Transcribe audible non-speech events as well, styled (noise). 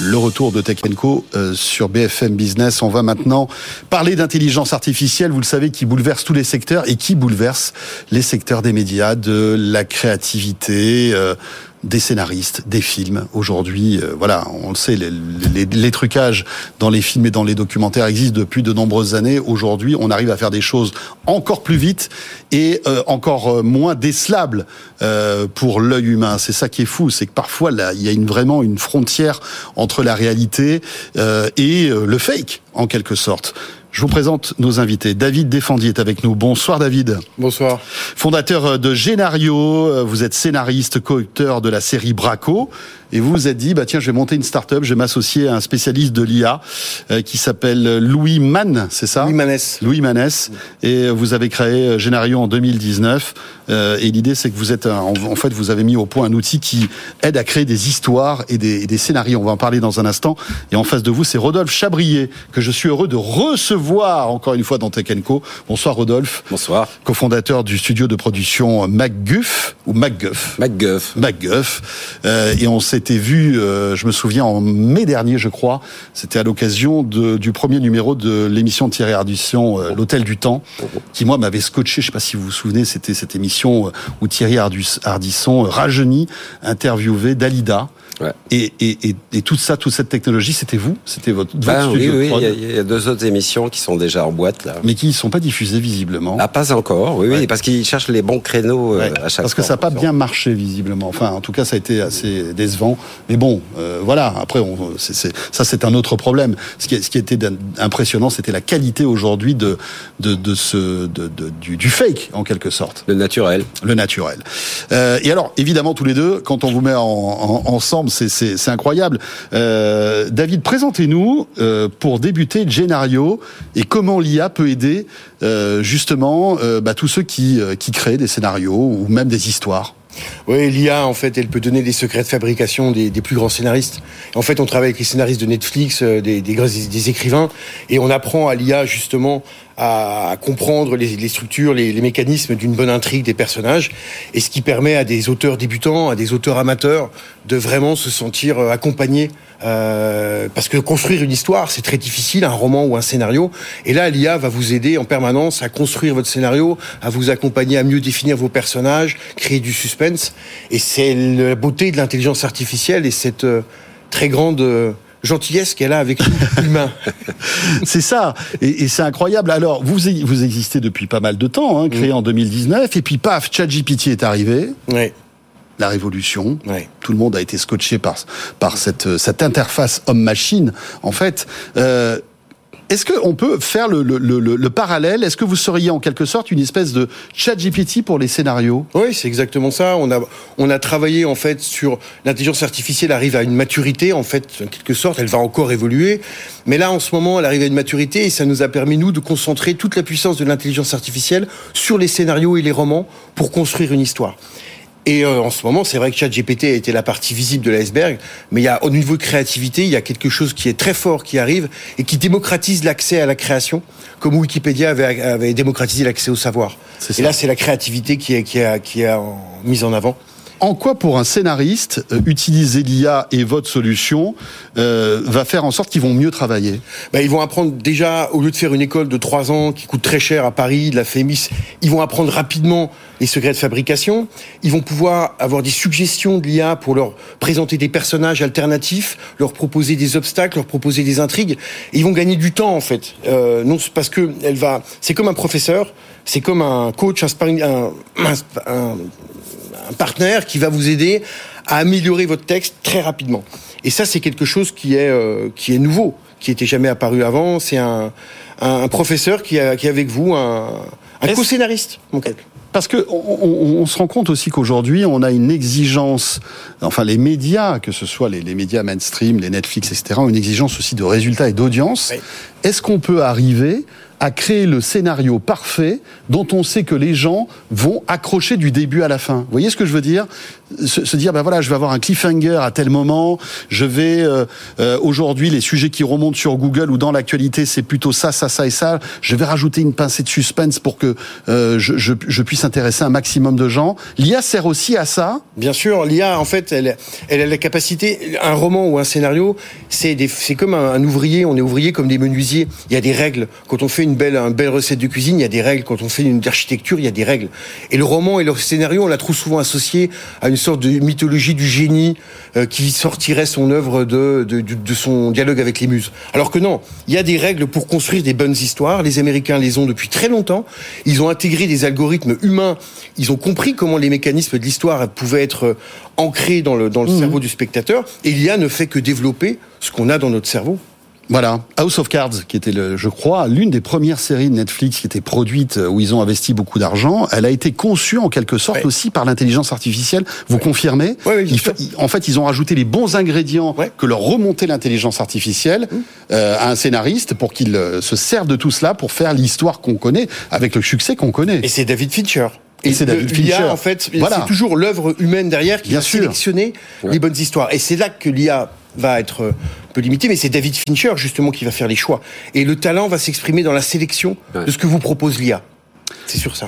le retour de Tech euh, sur BFM Business. On va maintenant parler d'intelligence artificielle, vous le savez, qui bouleverse tous les secteurs et qui bouleverse les secteurs des médias, de la créativité. Euh, des scénaristes, des films. Aujourd'hui, euh, voilà, on le sait, les, les, les, trucages dans les films et dans les documentaires existent depuis de nombreuses années. Aujourd'hui, on arrive à faire des choses encore plus vite et euh, encore euh, moins décelables euh, pour l'œil humain. C'est ça qui est fou, c'est que parfois là, il y a une, vraiment une frontière entre la réalité et le fake, en quelque sorte. Je vous présente nos invités. David Défendier est avec nous. Bonsoir David. Bonsoir. Fondateur de Génario, vous êtes scénariste, co-auteur de la série Braco et vous vous êtes dit bah tiens je vais monter une start-up, je vais m'associer à un spécialiste de l'IA euh, qui s'appelle Louis Mann, c'est ça? Louis Manès. Louis Manès et vous avez créé euh, Génario en 2019 euh, et l'idée c'est que vous êtes un, en fait vous avez mis au point un outil qui aide à créer des histoires et des, et des, scénarios. On va en parler dans un instant et en face de vous c'est Rodolphe Chabrier que je suis heureux de recevoir encore une fois dans Tech Co. Bonsoir Rodolphe. Bonsoir. Cofondateur du studio de production MacGuff ou MacGuff. MacGuff. MacGuff. Euh, et on s'est été vu, euh, je me souviens, en mai dernier, je crois. C'était à l'occasion du premier numéro de l'émission Thierry Ardisson, euh, L'Hôtel du Temps, qui, moi, m'avait scotché. Je sais pas si vous vous souvenez, c'était cette émission euh, où Thierry Ardisson, rajeuni, interviewait Dalida. Et, et, et, et, tout ça, toute cette technologie, c'était vous? C'était votre, votre ben, studio Oui, oui. Il y, a, deux autres émissions qui sont déjà en boîte là. Mais qui ne sont pas diffusées visiblement. Ah, pas encore. Oui, oui, parce qu'ils cherchent les bons créneaux euh, à chaque Parce que ça n'a pas bien marché visiblement. Enfin, en tout cas, ça a été assez décevant. Mais bon, euh, voilà. Après, on, c est, ça, c'est un autre problème. Ce qui, ce qui était impressionnant, c'était la qualité aujourd'hui de, de, de ce, de, de du, du, fake en quelque sorte. Le naturel. Le naturel. Euh, et alors, évidemment, tous les deux, quand on vous met en, en, ensemble c'est incroyable. Euh, David, présentez-nous euh, pour débuter Genario et comment l'IA peut aider euh, justement bah, tous ceux qui, créent des scénarios ou même des histoires. Oui, l'IA, en fait, elle peut donner des secrets de fabrication des, plus grands scénaristes. En fait, on travaille avec les scénaristes de Netflix, des écrivains, et on apprend à l'IA, justement, à, comprendre les, structures, les, mécanismes d'une bonne intrigue des personnages, et ce qui permet à des auteurs débutants, à des auteurs amateurs, de vraiment se sentir accompagnés. Euh, parce que construire une histoire, c'est très difficile, un roman ou un scénario. Et là, l'IA va vous aider en permanence à construire votre scénario, à vous accompagner à mieux définir vos personnages, créer du suspense. Et c'est la beauté de l'intelligence artificielle et cette euh, très grande euh, gentillesse qu'elle a avec l'humain. (laughs) (laughs) c'est ça, et, et c'est incroyable. Alors, vous vous existez depuis pas mal de temps, hein, créé mmh. en 2019, et puis paf, ChatGPT est arrivé. Oui la révolution. Ouais. Tout le monde a été scotché par par cette cette interface homme-machine. En fait, euh, est-ce qu'on peut faire le, le, le, le parallèle? Est-ce que vous seriez en quelque sorte une espèce de chat GPT pour les scénarios? Oui, c'est exactement ça. On a, on a travaillé en fait sur l'intelligence artificielle arrive à une maturité en fait, en quelque sorte, elle va encore évoluer. Mais là, en ce moment, elle arrive à une maturité et ça nous a permis nous de concentrer toute la puissance de l'intelligence artificielle sur les scénarios et les romans pour construire une histoire. Et euh, en ce moment, c'est vrai que ChatGPT a été la partie visible de l'iceberg, mais il y a au niveau de créativité, il y a quelque chose qui est très fort qui arrive et qui démocratise l'accès à la création, comme Wikipédia avait, avait démocratisé l'accès au savoir. Et là, c'est la créativité qui est, qui est, qui est mise en avant en quoi pour un scénariste euh, utiliser l'IA et votre solution euh, va faire en sorte qu'ils vont mieux travailler? Ben, Ils vont apprendre déjà, au lieu de faire une école de trois ans qui coûte très cher à Paris, de la FEMIS, ils vont apprendre rapidement les secrets de fabrication. Ils vont pouvoir avoir des suggestions de l'IA pour leur présenter des personnages alternatifs, leur proposer des obstacles, leur proposer des intrigues. Ils vont gagner du temps en fait. Euh, non parce que elle va, c'est comme un professeur, c'est comme un coach, un partenaire qui va vous aider à améliorer votre texte très rapidement. Et ça, c'est quelque chose qui est euh, qui est nouveau, qui était jamais apparu avant. C'est un, un, professeur qui, a, qui est avec vous, un, un co-scénariste, en quelque parce que on, on, se rend compte aussi qu'aujourd'hui, on a une exigence, enfin les médias, que ce soit les, les, médias mainstream, les Netflix, etc., ont une exigence aussi de résultats et d'audience. Oui. Est-ce qu'on peut arriver à créer le scénario parfait dont on sait que les gens vont accrocher du début à la fin. Vous voyez ce que je veux dire? Se, dire, ben voilà, je vais avoir un cliffhanger à tel moment, je vais euh, euh, aujourd'hui les sujets qui remontent sur Google ou dans l'actualité, c'est plutôt ça, ça, ça et ça. Je vais rajouter une pincée de suspense pour que euh, je, puisse intéresser un maximum de gens. L'IA sert aussi à ça. Bien sûr, l'IA en fait, elle, a la capacité. Un roman ou un scénario, c'est comme un, un, ouvrier. On est ouvrier comme des menuisiers. Il y a des règles. Quand on fait une belle, une belle recette de cuisine, il y a des règles. Quand on fait une architecture, il y a des règles. Et le roman et le scénario, on l'a trop souvent associé à une sorte de mythologie du génie euh, qui sortirait son œuvre de, de, de, son dialogue avec les muses. Alors que non, il y a des règles pour construire des bonnes histoires. Les Américains les ont depuis très longtemps. Ils ont intégré des algorithmes humains. Ils ont compris comment les mécanismes de l'histoire pouvaient être euh, ancrés dans le, dans le mmh. cerveau du spectateur. Et l'IA ne fait que développer ce qu'on a dans notre cerveau. Voilà, House of Cards, qui était, le, je crois, l'une des premières séries de Netflix qui était produite euh, où ils ont investi beaucoup d'argent. Elle a été conçue en quelque sorte aussi par l'intelligence artificielle. Vous confirmez oui, En fait, ils ont rajouté les bons ingrédients que leur remontait l'intelligence artificielle mmh. euh, à un scénariste pour qu'il euh, se serve de tout cela pour faire l'histoire qu'on connaît avec le succès qu'on connaît. Et c'est David Fincher. Et c'est David Fincher. en fait, voilà. c'est toujours l'œuvre humaine derrière qui Bien va sélectionner les bonnes histoires. Et c'est là que l'IA va être euh, un peu limité, mais c'est David Fincher justement qui va faire les choix. Et le talent va s'exprimer dans la sélection de ce que vous propose l'IA. C'est sur ça.